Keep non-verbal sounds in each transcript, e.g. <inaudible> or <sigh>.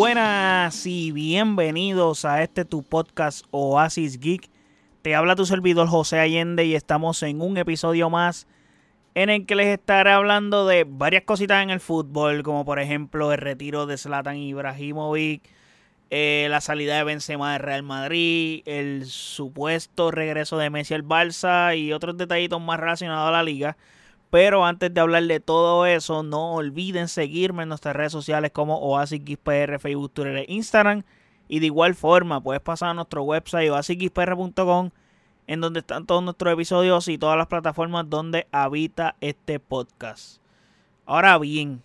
buenas y bienvenidos a este tu podcast Oasis Geek. Te habla tu servidor José Allende y estamos en un episodio más en el que les estaré hablando de varias cositas en el fútbol, como por ejemplo el retiro de Zlatan Ibrahimovic, eh, la salida de Benzema de Real Madrid, el supuesto regreso de Messi al Barça y otros detallitos más relacionados a la liga. Pero antes de hablar de todo eso, no olviden seguirme en nuestras redes sociales como OasisXPR, Facebook, Twitter e Instagram. Y de igual forma, puedes pasar a nuestro website oasisxpr.com en donde están todos nuestros episodios y todas las plataformas donde habita este podcast. Ahora bien,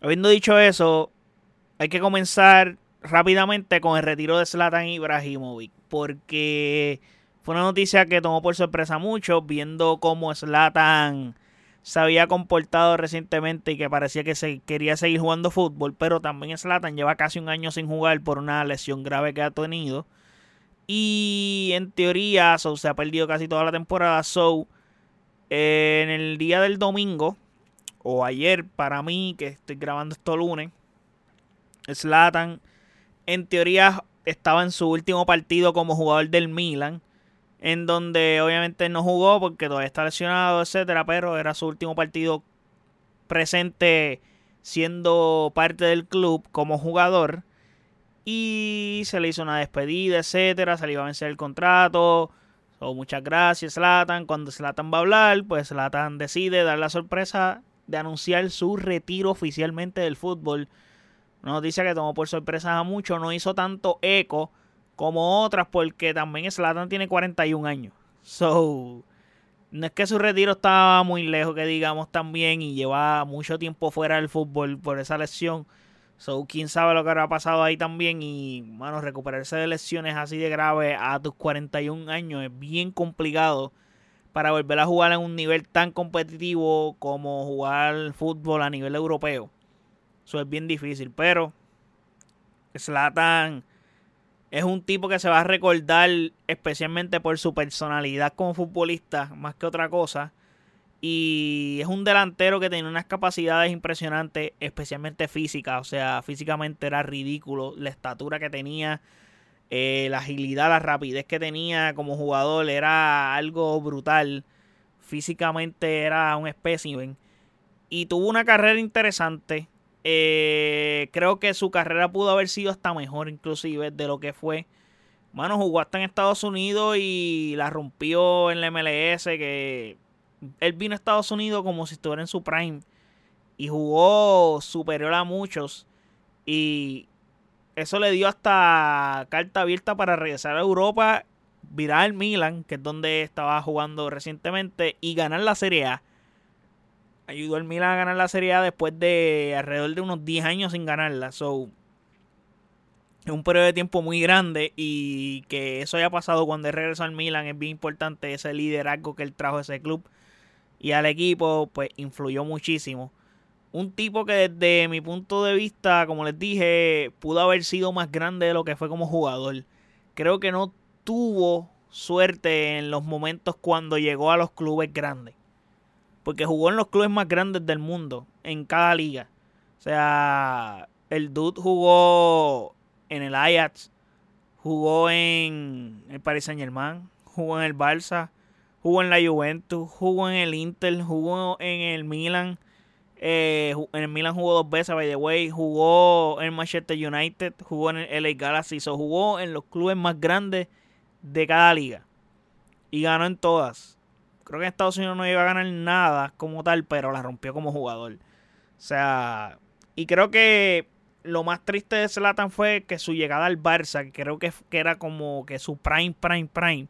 habiendo dicho eso, hay que comenzar rápidamente con el retiro de Zlatan Ibrahimovic. Porque fue una noticia que tomó por sorpresa a muchos, viendo cómo Slatan se había comportado recientemente y que parecía que se quería seguir jugando fútbol, pero también Slatan lleva casi un año sin jugar por una lesión grave que ha tenido. Y en teoría, se ha perdido casi toda la temporada. So, en el día del domingo, o ayer para mí, que estoy grabando esto lunes, Slatan en teoría estaba en su último partido como jugador del Milan en donde obviamente no jugó porque todavía está lesionado, etcétera, pero era su último partido presente siendo parte del club como jugador y se le hizo una despedida, etcétera, se le iba a vencer el contrato. muchas gracias, Slatan. Cuando Slatan va a hablar, pues Slatan decide dar la sorpresa de anunciar su retiro oficialmente del fútbol. Una noticia que tomó por sorpresa a muchos, no hizo tanto eco como otras, porque también Slatan tiene 41 años. So, no es que su retiro estaba muy lejos, que digamos también, y lleva mucho tiempo fuera del fútbol por esa lesión. So, quién sabe lo que habrá pasado ahí también. Y, bueno, recuperarse de lesiones así de graves a tus 41 años es bien complicado para volver a jugar en un nivel tan competitivo como jugar fútbol a nivel europeo. Eso es bien difícil, pero Slatan es un tipo que se va a recordar especialmente por su personalidad como futbolista, más que otra cosa. Y es un delantero que tiene unas capacidades impresionantes, especialmente físicas. O sea, físicamente era ridículo la estatura que tenía, eh, la agilidad, la rapidez que tenía como jugador era algo brutal. Físicamente era un espécimen. Y tuvo una carrera interesante. Eh, creo que su carrera pudo haber sido hasta mejor, inclusive, de lo que fue. Bueno, jugó hasta en Estados Unidos y la rompió en la MLS. Que él vino a Estados Unidos como si estuviera en su prime. Y jugó superior a muchos. Y eso le dio hasta carta abierta para regresar a Europa, virar al Milan, que es donde estaba jugando recientemente, y ganar la Serie A ayudó al Milan a ganar la Serie A después de alrededor de unos 10 años sin ganarla. So, es un periodo de tiempo muy grande y que eso haya pasado cuando él regresó al Milan es bien importante. Ese liderazgo que él trajo a ese club y al equipo, pues influyó muchísimo. Un tipo que desde mi punto de vista, como les dije, pudo haber sido más grande de lo que fue como jugador. Creo que no tuvo suerte en los momentos cuando llegó a los clubes grandes porque jugó en los clubes más grandes del mundo, en cada liga. O sea, el Dude jugó en el Ajax, jugó en el Paris Saint Germain, jugó en el Barça, jugó en la Juventus, jugó en el Inter, jugó en el Milan. Eh, en el Milan jugó dos veces, by the way. Jugó en Manchester United, jugó en el LA Galaxy. So, jugó en los clubes más grandes de cada liga. Y ganó en todas. Creo que en Estados Unidos no iba a ganar nada como tal, pero la rompió como jugador. O sea, y creo que lo más triste de Zlatan fue que su llegada al Barça, que creo que, era como que su prime, prime, prime,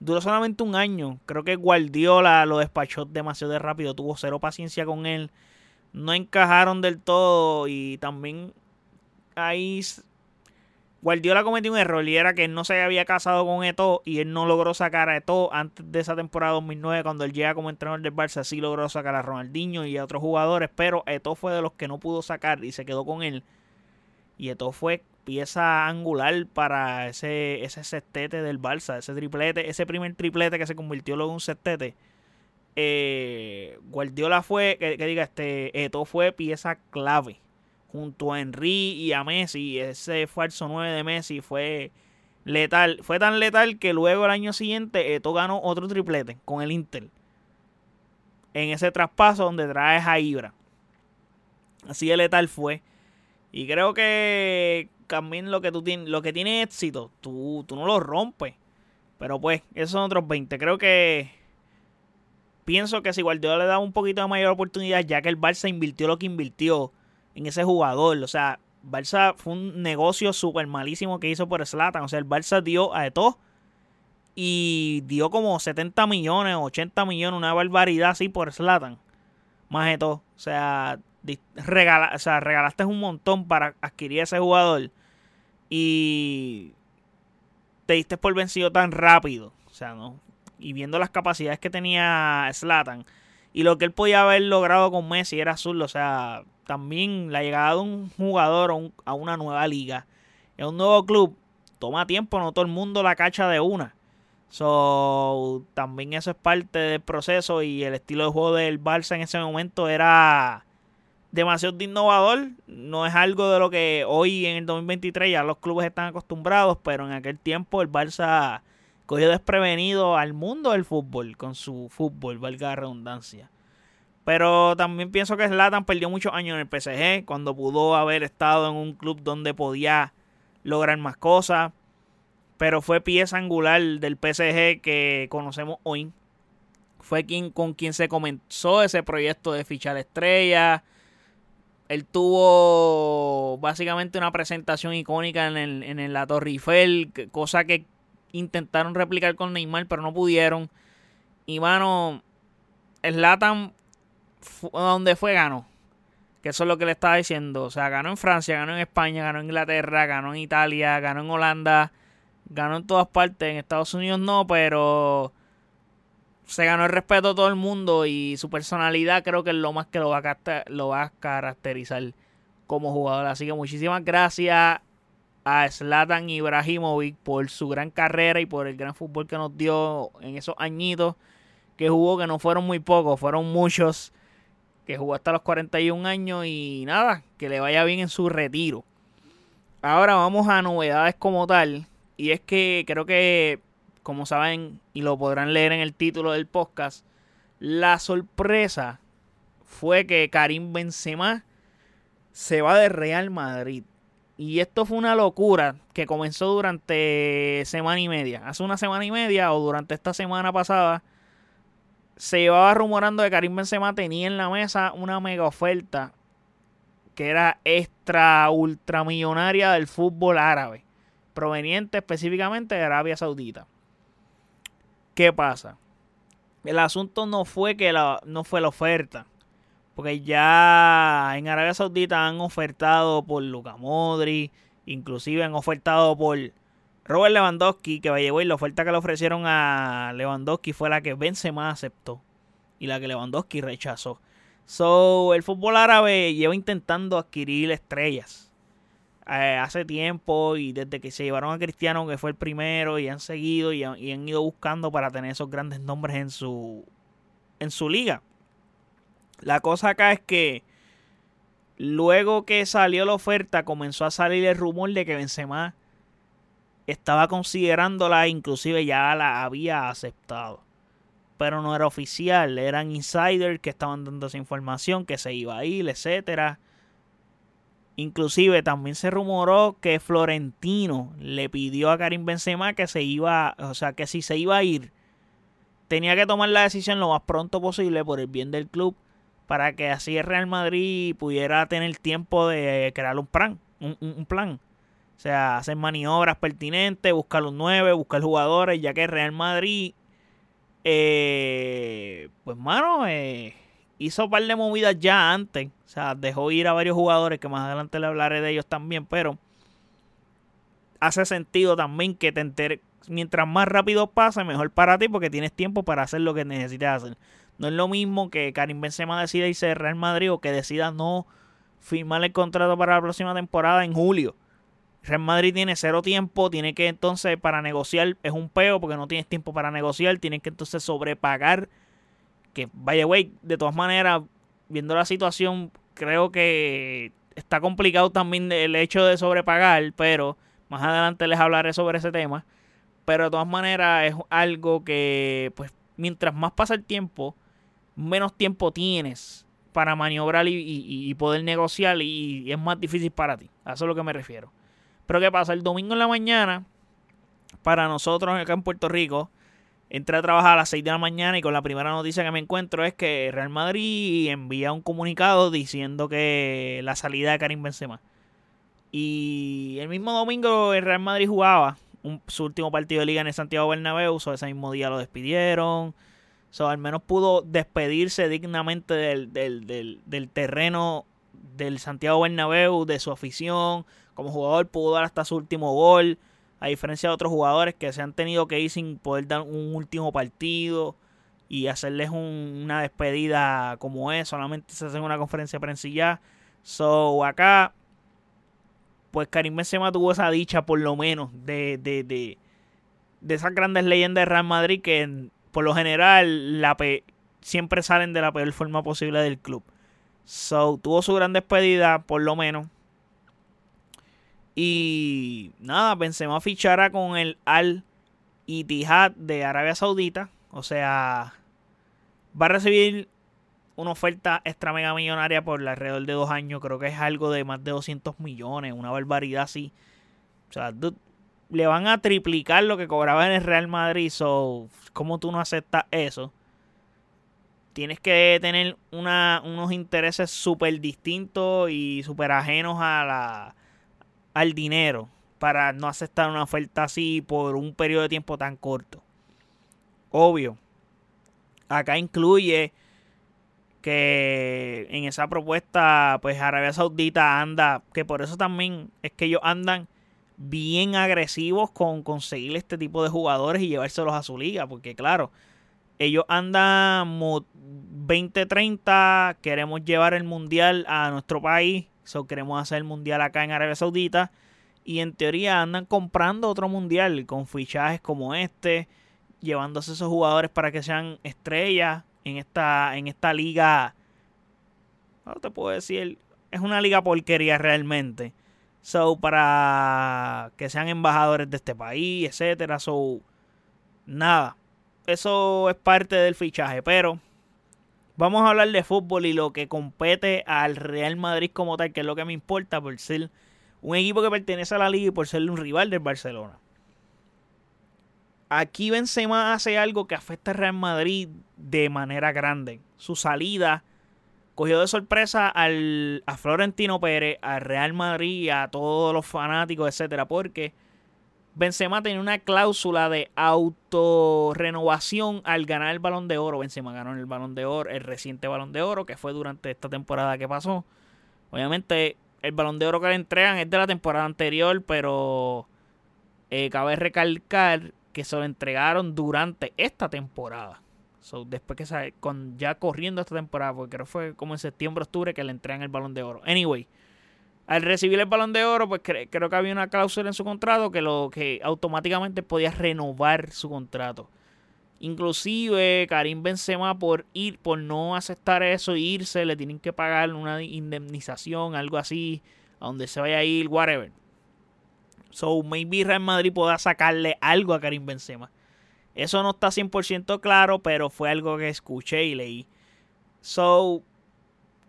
duró solamente un año. Creo que Guardiola lo despachó demasiado de rápido, tuvo cero paciencia con él. No encajaron del todo y también ahí Guardiola cometió un error y era que él no se había casado con Eto y él no logró sacar a Eto antes de esa temporada 2009 cuando él llega como entrenador del Barça sí logró sacar a Ronaldinho y a otros jugadores pero Eto fue de los que no pudo sacar y se quedó con él. Y Eto fue pieza angular para ese, ese sextete del Barça ese triplete, ese primer triplete que se convirtió luego en un sextete. Eh, Guardiola fue que, diga este Eto fue pieza clave junto a Henry y a Messi. Ese falso 9 de Messi fue letal. Fue tan letal que luego el año siguiente Eto ganó otro triplete con el Inter. En ese traspaso donde trae a Ibra. Así de letal fue. Y creo que también lo que tú tienes, lo que tiene éxito, tú, tú no lo rompes. Pero pues, esos son otros 20. Creo que pienso que si Guardiola le da un poquito de mayor oportunidad, ya que el Barça invirtió lo que invirtió en ese jugador. O sea, Barça fue un negocio súper malísimo que hizo por Slatan. O sea, el Barça dio a todo y dio como 70 millones, 80 millones, una barbaridad así por Slatan. Más de todo. O sea, regala, o sea, regalaste un montón para adquirir ese jugador y te diste por vencido tan rápido. O sea, no, y viendo las capacidades que tenía Slatan y lo que él podía haber logrado con Messi era azul. O sea, también la llegada de un jugador a una nueva liga, en un nuevo club, toma tiempo, no todo el mundo la cacha de una. So, también eso es parte del proceso y el estilo de juego del Barça en ese momento era demasiado innovador. No es algo de lo que hoy en el 2023 ya los clubes están acostumbrados, pero en aquel tiempo el Barça cogió desprevenido al mundo del fútbol con su fútbol, valga la redundancia. Pero también pienso que Zlatan perdió muchos años en el PSG cuando pudo haber estado en un club donde podía lograr más cosas. Pero fue pieza angular del PSG que conocemos hoy. Fue quien, con quien se comenzó ese proyecto de fichar estrellas. Él tuvo básicamente una presentación icónica en, el, en la Torre Eiffel, cosa que intentaron replicar con Neymar, pero no pudieron. Y mano, Slatan, donde fue, ganó. Que eso es lo que le estaba diciendo. O sea, ganó en Francia, ganó en España, ganó en Inglaterra, ganó en Italia, ganó en Holanda, ganó en todas partes. En Estados Unidos no, pero se ganó el respeto de todo el mundo y su personalidad creo que es lo más que lo va a, lo va a caracterizar como jugador. Así que muchísimas gracias a Zlatan Ibrahimovic por su gran carrera y por el gran fútbol que nos dio en esos añitos que jugó, que no fueron muy pocos, fueron muchos, que jugó hasta los 41 años y nada, que le vaya bien en su retiro. Ahora vamos a novedades como tal, y es que creo que, como saben y lo podrán leer en el título del podcast, la sorpresa fue que Karim Benzema se va de Real Madrid. Y esto fue una locura que comenzó durante semana y media. Hace una semana y media o durante esta semana pasada se llevaba rumorando que Karim Benzema tenía en la mesa una mega oferta que era extra ultramillonaria del fútbol árabe, proveniente específicamente de Arabia Saudita. ¿Qué pasa? El asunto no fue que la, no fue la oferta. Porque ya en Arabia Saudita han ofertado por Luka Modri, inclusive han ofertado por Robert Lewandowski, que a y la oferta que le ofrecieron a Lewandowski fue la que Benzema aceptó y la que Lewandowski rechazó. So, el fútbol árabe lleva intentando adquirir estrellas eh, hace tiempo y desde que se llevaron a Cristiano, que fue el primero, y han seguido y han, y han ido buscando para tener esos grandes nombres en su, en su liga. La cosa acá es que luego que salió la oferta comenzó a salir el rumor de que Benzema estaba considerándola, inclusive ya la había aceptado. Pero no era oficial, eran insiders que estaban dando esa información, que se iba a ir, etcétera. Inclusive también se rumoró que Florentino le pidió a Karim Benzema que se iba, o sea, que si se iba a ir, tenía que tomar la decisión lo más pronto posible por el bien del club para que así el Real Madrid pudiera tener tiempo de crear un plan, un, plan. O sea, hacer maniobras pertinentes, buscar los nueve, buscar jugadores, ya que Real Madrid, eh, pues mano, eh, hizo un par de movidas ya antes. O sea, dejó ir a varios jugadores, que más adelante le hablaré de ellos también, pero hace sentido también que te enteres, mientras más rápido pase, mejor para ti, porque tienes tiempo para hacer lo que necesitas hacer. No es lo mismo que Karim Benzema decida irse de Real Madrid o que decida no firmar el contrato para la próxima temporada en julio. Real Madrid tiene cero tiempo, tiene que entonces para negociar, es un peo porque no tienes tiempo para negociar, tienes que entonces sobrepagar. Que vaya, güey, de todas maneras, viendo la situación, creo que está complicado también el hecho de sobrepagar, pero más adelante les hablaré sobre ese tema. Pero de todas maneras es algo que, pues, mientras más pasa el tiempo, menos tiempo tienes para maniobrar y, poder negociar y, es más difícil para ti. A eso es lo que me refiero. Pero ¿qué pasa? El domingo en la mañana, para nosotros acá en Puerto Rico, entré a trabajar a las 6 de la mañana y con la primera noticia que me encuentro es que Real Madrid envía un comunicado diciendo que la salida de Karim Benzema. Y el mismo domingo el Real Madrid jugaba su último partido de liga en el Santiago Bernabéu, ese mismo día lo despidieron. So, al menos pudo despedirse dignamente del, del, terreno del Santiago Bernabéu, de su afición. Como jugador pudo dar hasta su último gol. A diferencia de otros jugadores que se han tenido que ir sin poder dar un último partido y hacerles una despedida como es. Solamente se hace una conferencia de prensa y ya. So, acá, pues Karim Benzema tuvo esa dicha por lo menos de, de, de, de esas grandes leyendas de Real Madrid que por lo general siempre salen de la peor forma posible del club. So, tuvo su gran despedida, por lo menos. Y nada, Benzema fichará con el Al Ittihad de Arabia Saudita. O sea, va a recibir una oferta extra mega millonaria por alrededor de dos años. Creo que es algo de más de 200 millones, una barbaridad así. O sea, le van a triplicar lo que cobraba en el Real Madrid. So, ¿Cómo tú no aceptas eso? Tienes que tener una, unos intereses súper distintos y súper ajenos a la, al dinero para no aceptar una oferta así por un periodo de tiempo tan corto. Obvio. Acá incluye que en esa propuesta, pues Arabia Saudita anda, que por eso también es que ellos andan bien agresivos con conseguir este tipo de jugadores y llevárselos a su liga, porque claro, ellos andan 20-30, queremos llevar el mundial a nuestro país, so queremos hacer el mundial acá en Arabia Saudita y en teoría andan comprando otro mundial con fichajes como este, llevándose esos jugadores para que sean estrellas en esta en esta liga. No te puedo decir, es una liga porquería realmente. So, para que sean embajadores de este país, etcétera. So, nada. Eso es parte del fichaje. Pero vamos a hablar de fútbol y lo que compete al Real Madrid como tal, que es lo que me importa por ser un equipo que pertenece a la liga y por ser un rival del Barcelona. Aquí Benzema hace algo que afecta al Real Madrid de manera grande. Su salida cogió de sorpresa al, a Florentino Pérez, al Real Madrid, a todos los fanáticos, etcétera, porque Benzema tenía una cláusula de autorrenovación al ganar el Balón de Oro. Benzema ganó el Balón de Oro, el reciente Balón de Oro, que fue durante esta temporada que pasó. Obviamente, el Balón de Oro que le entregan es de la temporada anterior, pero eh, cabe recalcar que se lo entregaron durante esta temporada después que sale, con, ya corriendo esta temporada, porque creo que fue como en septiembre, octubre que le entregan el balón de oro. Anyway, al recibir el balón de oro, pues creo que había una cláusula en su contrato que lo que automáticamente podía renovar su contrato. Inclusive Karim Benzema por ir, por no aceptar eso irse, le tienen que pagar una indemnización, algo así, a donde se vaya a ir, whatever. So maybe Real Madrid pueda sacarle algo a Karim Benzema. Eso no está 100% claro, pero fue algo que escuché y leí. So,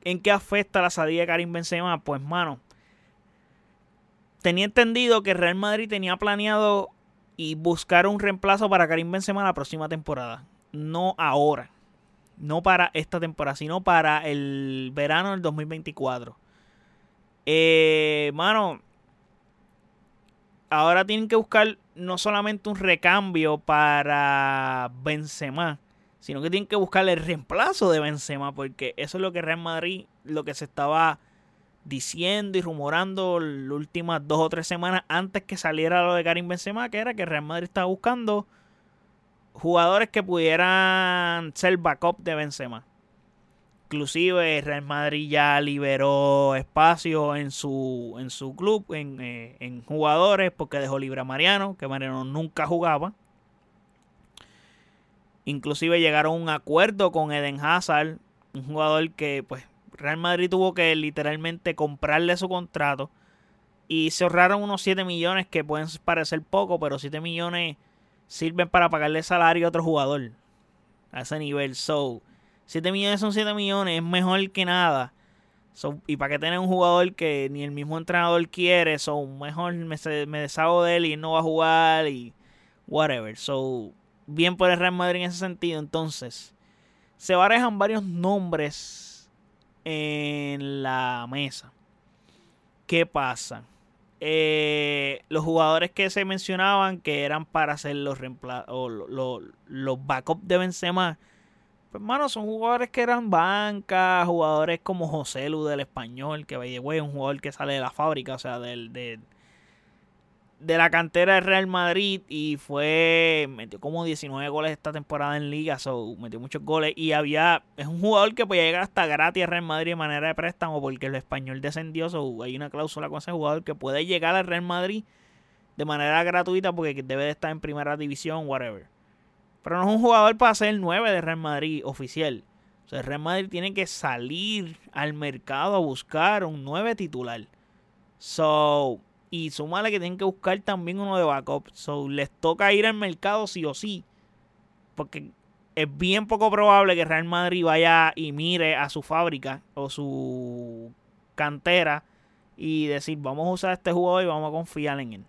¿en qué afecta la salida de Karim Benzema? Pues, mano, tenía entendido que Real Madrid tenía planeado y buscar un reemplazo para Karim Benzema la próxima temporada. No ahora. No para esta temporada, sino para el verano del 2024. Eh, mano, ahora tienen que buscar no solamente un recambio para Benzema, sino que tienen que buscar el reemplazo de Benzema, porque eso es lo que Real Madrid, lo que se estaba diciendo y rumorando las últimas dos o tres semanas antes que saliera lo de Karim Benzema, que era que Real Madrid estaba buscando jugadores que pudieran ser backup de Benzema. Inclusive Real Madrid ya liberó espacio en su, en su club, en, eh, en jugadores, porque dejó libre a Mariano, que Mariano nunca jugaba. Inclusive llegaron a un acuerdo con Eden Hazard, un jugador que pues Real Madrid tuvo que literalmente comprarle su contrato y se ahorraron unos 7 millones que pueden parecer poco, pero 7 millones sirven para pagarle salario a otro jugador a ese nivel. So, 7 millones son 7 millones, es mejor que nada. y para que tener un jugador que ni el mismo entrenador quiere, so mejor me, me deshago de él y no va a jugar y whatever. So, bien por el Real Madrid en ese sentido. Entonces, se barajan varios nombres en la mesa. ¿Qué pasa? Eh, los jugadores que se mencionaban que eran para hacer los o los, los backups de Benzema, pues hermano, son jugadores que eran banca, jugadores como José Lu del español, que vaya un jugador que sale de la fábrica, o sea, del de la cantera de Real Madrid y fue metió como 19 goles esta temporada en liga, so, metió muchos goles y había es un jugador que puede llegar hasta gratis a Real Madrid de manera de préstamo porque el español descendió, so, hay una cláusula con ese jugador que puede llegar al Real Madrid de manera gratuita porque debe de estar en primera división, whatever. Pero no es un jugador para ser 9 de Real Madrid oficial. O sea, el Real Madrid tiene que salir al mercado a buscar un 9 titular. So, y sumale que tienen que buscar también uno de backup. So, les toca ir al mercado sí o sí. Porque es bien poco probable que Real Madrid vaya y mire a su fábrica o su cantera y decir, vamos a usar este jugador y vamos a confiar en él.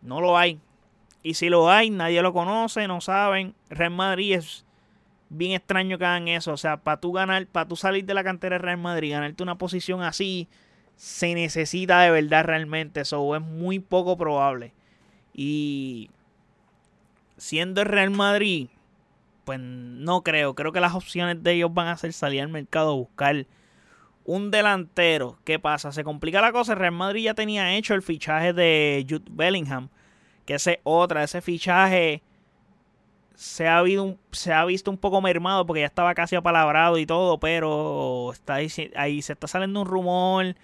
No lo hay. Y si lo hay, nadie lo conoce, no saben. Real Madrid es bien extraño que hagan eso. O sea, para tú ganar, para tú salir de la cantera de Real Madrid, ganarte una posición así se necesita de verdad realmente. Eso es muy poco probable. Y siendo el Real Madrid, pues no creo. Creo que las opciones de ellos van a ser salir al mercado a buscar un delantero. ¿Qué pasa? Se complica la cosa. El Real Madrid ya tenía hecho el fichaje de Jude Bellingham. Que ese otra, ese fichaje se ha, se ha visto un poco mermado porque ya estaba casi apalabrado y todo, pero está ahí, ahí se está saliendo un rumor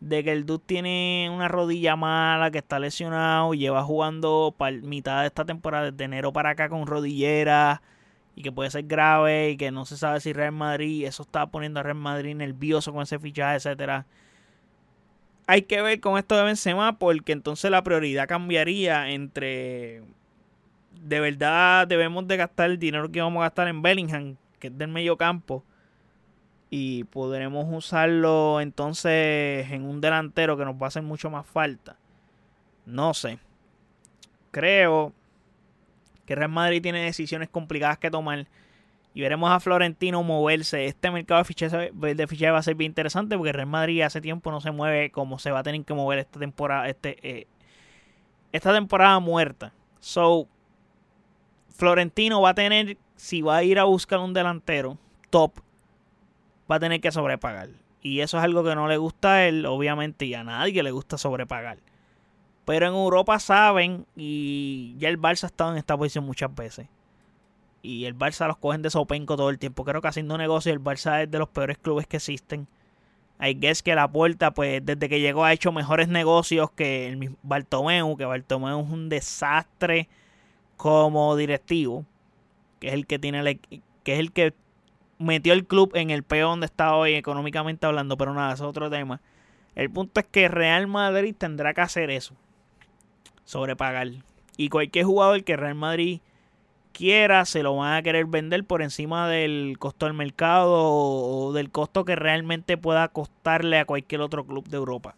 de que el dude tiene una rodilla mala, que está lesionado, lleva jugando para mitad de esta temporada, de enero para acá con rodillera, y que puede ser grave, y que no se sabe si Real Madrid, eso está poniendo a Real Madrid nervioso con ese fichaje, etcétera. Hay que ver con esto de Benzema, porque entonces la prioridad cambiaría entre de verdad debemos de gastar el dinero que vamos a gastar en Bellingham, que es del medio campo, y podremos usarlo entonces en un delantero que nos va a hacer mucho más falta. No sé. Creo que Real Madrid tiene decisiones complicadas que tomar y veremos a Florentino moverse. Este mercado de fichaje, de va a ser bien interesante porque Real Madrid hace tiempo no se mueve como se va a tener que mover esta temporada, este, eh, esta temporada muerta. So, Florentino va a tener, si va a ir a buscar un delantero top, va a tener que sobrepagar. Y eso es algo que no le gusta a él, obviamente, y a nadie le gusta sobrepagar. Pero en Europa saben, y ya el Barça ha estado en esta posición muchas veces. Y el Barça los cogen de sopenco todo el tiempo. Creo que haciendo negocio el Barça es de los peores clubes que existen. Hay guess que la puerta, pues desde que llegó ha hecho mejores negocios que el Bartomeu, que Bartomeu es un desastre como directivo, que es el que tiene que es el que metió el club en el peor donde está hoy económicamente hablando, pero nada, es otro tema. El punto es que Real Madrid tendrá que hacer eso, sobrepagar. Y cualquier jugador que Real Madrid quiera, se lo van a querer vender por encima del costo del mercado o del costo que realmente pueda costarle a cualquier otro club de Europa.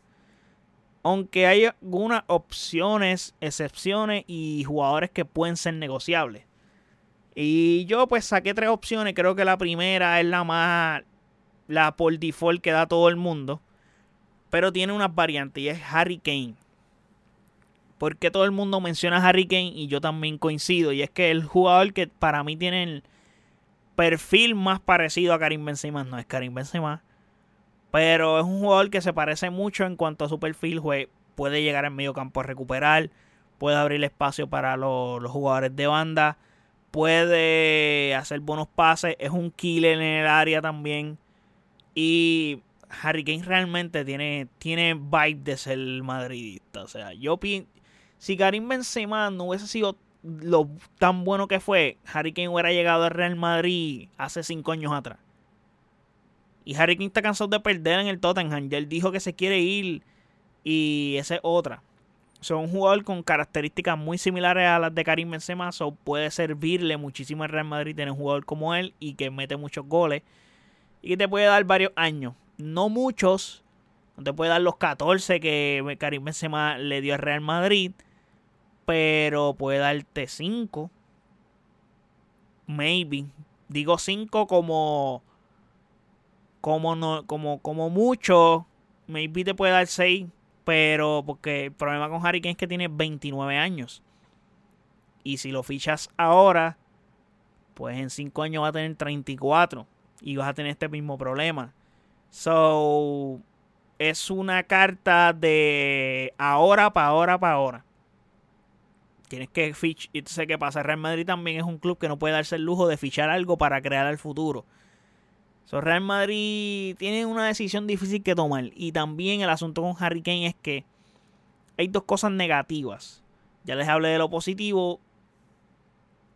Aunque hay algunas opciones, excepciones y jugadores que pueden ser negociables. Y yo pues saqué tres opciones. Creo que la primera es la más, la por default que da todo el mundo. Pero tiene unas variantes y es Harry Kane. Porque todo el mundo menciona a Harry Kane y yo también coincido. Y es que el jugador que para mí tiene el perfil más parecido a Karim Benzema. No es Karim Benzema. Pero es un jugador que se parece mucho en cuanto a su perfil. Puede llegar al medio campo a recuperar. Puede abrir espacio para los, los jugadores de banda puede hacer buenos pases, es un killer en el área también. Y Harry Kane realmente tiene, tiene vibe de ser madridista. O sea, yo pienso, si Karim Benzema no hubiese sido lo tan bueno que fue, Harry Kane hubiera llegado al Real Madrid hace cinco años atrás. Y Harry Kane está cansado de perder en el Tottenham. Ya él dijo que se quiere ir. Y esa es otra. Son un jugador con características muy similares a las de Karim Benzema. So puede servirle muchísimo al Real Madrid tener un jugador como él y que mete muchos goles. Y que te puede dar varios años. No muchos. No te puede dar los 14 que Karim Benzema le dio al Real Madrid. Pero puede darte 5. Maybe. Digo 5 como. Como, no, como, como mucho. Maybe te puede dar 6 pero porque el problema con Harry Kane es que tiene 29 años. Y si lo fichas ahora, pues en 5 años va a tener 34. Y vas a tener este mismo problema. So, es una carta de ahora para ahora para ahora. Tienes que fichar. Y sé qué pasa. Real Madrid también es un club que no puede darse el lujo de fichar algo para crear el futuro. So, Real Madrid tiene una decisión difícil que tomar. Y también el asunto con Harry Kane es que hay dos cosas negativas. Ya les hablé de lo positivo.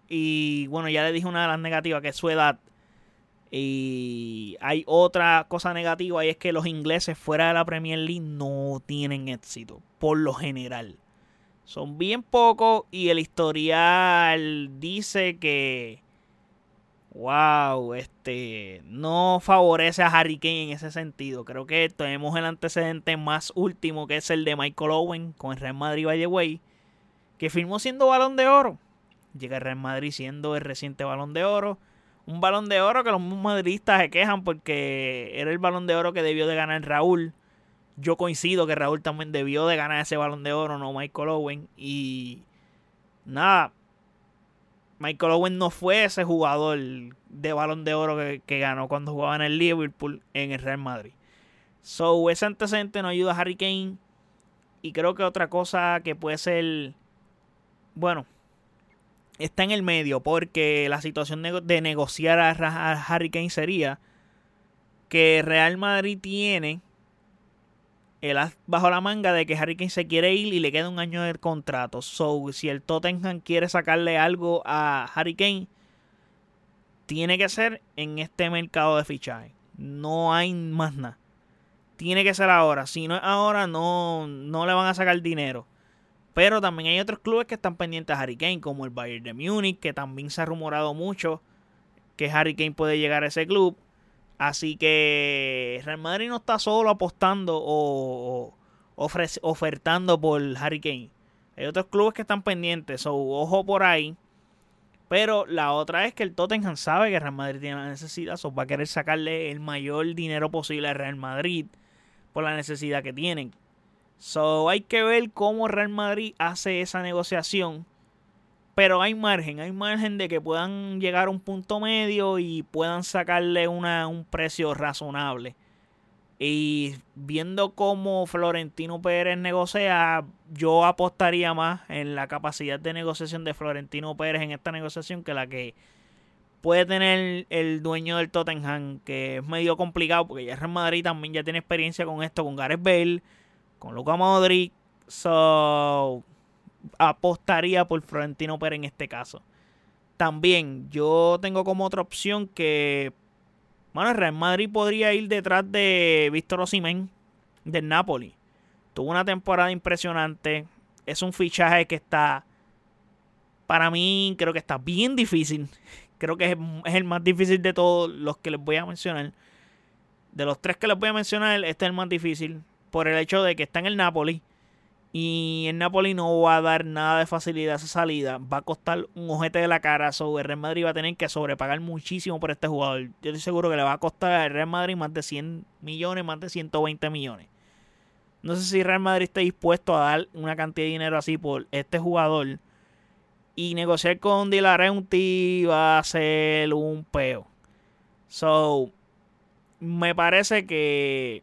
Y bueno, ya les dije una de las negativas, que es su edad. Y hay otra cosa negativa y es que los ingleses fuera de la Premier League no tienen éxito, por lo general. Son bien pocos y el historial dice que wow, este, no favorece a Harry Kane en ese sentido. Creo que tenemos el antecedente más último que es el de Michael Owen con el Real Madrid by the way, que firmó siendo balón de oro. Llega el Real Madrid siendo el reciente balón de oro. Un balón de oro que los madridistas se quejan porque era el balón de oro que debió de ganar Raúl. Yo coincido que Raúl también debió de ganar ese balón de oro, no Michael Owen. Y nada, Michael Owen no fue ese jugador de balón de oro que, ganó cuando jugaba en el Liverpool en el Real Madrid. So, ese antecedente no ayuda a Harry Kane. Y creo que otra cosa que puede ser. Bueno, está en el medio. Porque la situación de negociar a Harry Kane sería que Real Madrid tiene el bajo la manga de que Harry Kane se quiere ir y le queda un año de contrato. So, si el Tottenham quiere sacarle algo a Harry Kane, tiene que ser en este mercado de fichaje. No hay más nada. Tiene que ser ahora. Si no es ahora, no, no le van a sacar dinero. Pero también hay otros clubes que están pendientes a Harry Kane, como el Bayern de Múnich, que también se ha rumorado mucho que Harry Kane puede llegar a ese club. Así que Real Madrid no está solo apostando o, ofertando por Harry Kane. Hay otros clubes que están pendientes, o ojo por ahí. Pero la otra es que el Tottenham sabe que Real Madrid tiene la necesidad, o va a querer sacarle el mayor dinero posible a Real Madrid por la necesidad que tienen. So hay que ver cómo Real Madrid hace esa negociación pero hay margen, hay margen de que puedan llegar a un punto medio y puedan sacarle una, un precio razonable. Y viendo cómo Florentino Pérez negocia, yo apostaría más en la capacidad de negociación de Florentino Pérez en esta negociación que la que puede tener el dueño del Tottenham, que es medio complicado porque ya Real Madrid también ya tiene experiencia con esto, con Gareth Bale, con Luka Modric. So, apostaría por Florentino Pérez en este caso. También yo tengo como otra opción que, bueno, el Real Madrid podría ir detrás de Víctor Osimhen del Napoli. Tuvo una temporada impresionante. Es un fichaje que está, para mí, creo que está bien difícil. <laughs> Creo que es el más difícil de todos los que les voy a mencionar. De los tres que les voy a mencionar, este es el más difícil. Por el hecho de que está en el Napoli y el Napoli no va a dar nada de facilidad a esa salida. Va a costar un ojete de la cara. Sobre el Real Madrid va a tener que sobrepagar muchísimo por este jugador. Yo estoy seguro que le va a costar al Real Madrid más de 100 millones, más de 120 millones. No sé si Real Madrid está dispuesto a dar una cantidad de dinero así por este jugador. Y negociar con Di Laurenti va a ser un peo. So, me parece que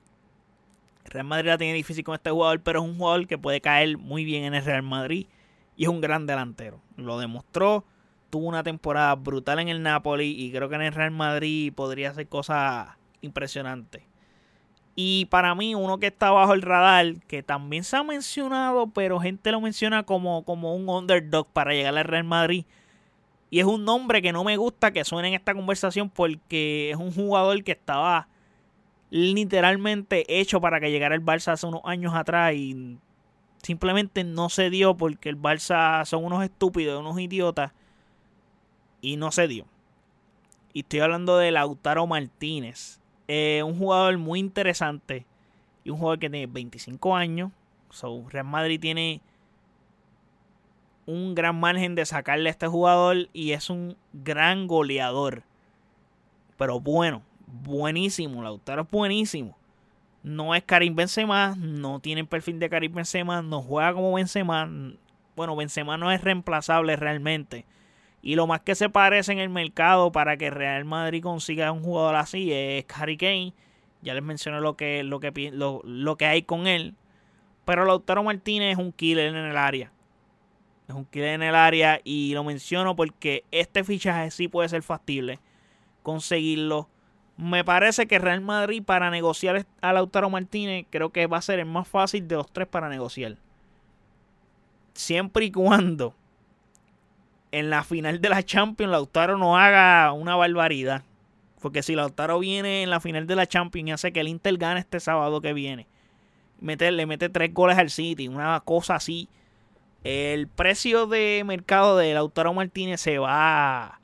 Real Madrid la tiene difícil con este jugador, pero es un jugador que puede caer muy bien en el Real Madrid y es un gran delantero. Lo demostró, tuvo una temporada brutal en el Napoli y creo que en el Real Madrid podría hacer cosas impresionantes. Y para mí, uno que está bajo el radar, que también se ha mencionado, pero gente lo menciona como, como un underdog para llegar al Real Madrid. Y es un nombre que no me gusta que suene en esta conversación porque es un jugador que estaba literalmente hecho para que llegara el Barça hace unos años atrás y simplemente no se dio porque el Barça son unos estúpidos, unos idiotas y no se dio. Y estoy hablando de Lautaro Martínez. Eh, un jugador muy interesante y un jugador que tiene 25 años. So, Real Madrid tiene un gran margen de sacarle a este jugador y es un gran goleador. Pero bueno, buenísimo. Lautaro es buenísimo. No es Karim Benzema, no tiene perfil de Karim Benzema, no juega como Benzema. Bueno, Benzema no es reemplazable realmente. Y lo más que se parece en el mercado para que Real Madrid consiga un jugador así es Harry Kane. Ya les mencioné lo que, lo que, lo, que hay con él. Pero Lautaro Martínez es un killer en el área. Es un killer en el área y lo menciono porque este fichaje sí puede ser factible conseguirlo. Me parece que Real Madrid para negociar a Lautaro Martínez creo que va a ser el más fácil de los tres para negociar. Siempre y cuando en la final de la Champions Lautaro no haga una barbaridad. Porque si Lautaro viene en la final de la Champions y hace que el Inter gane este sábado que viene, le mete tres goles al City, una cosa así, el precio de mercado de Lautaro Martínez se va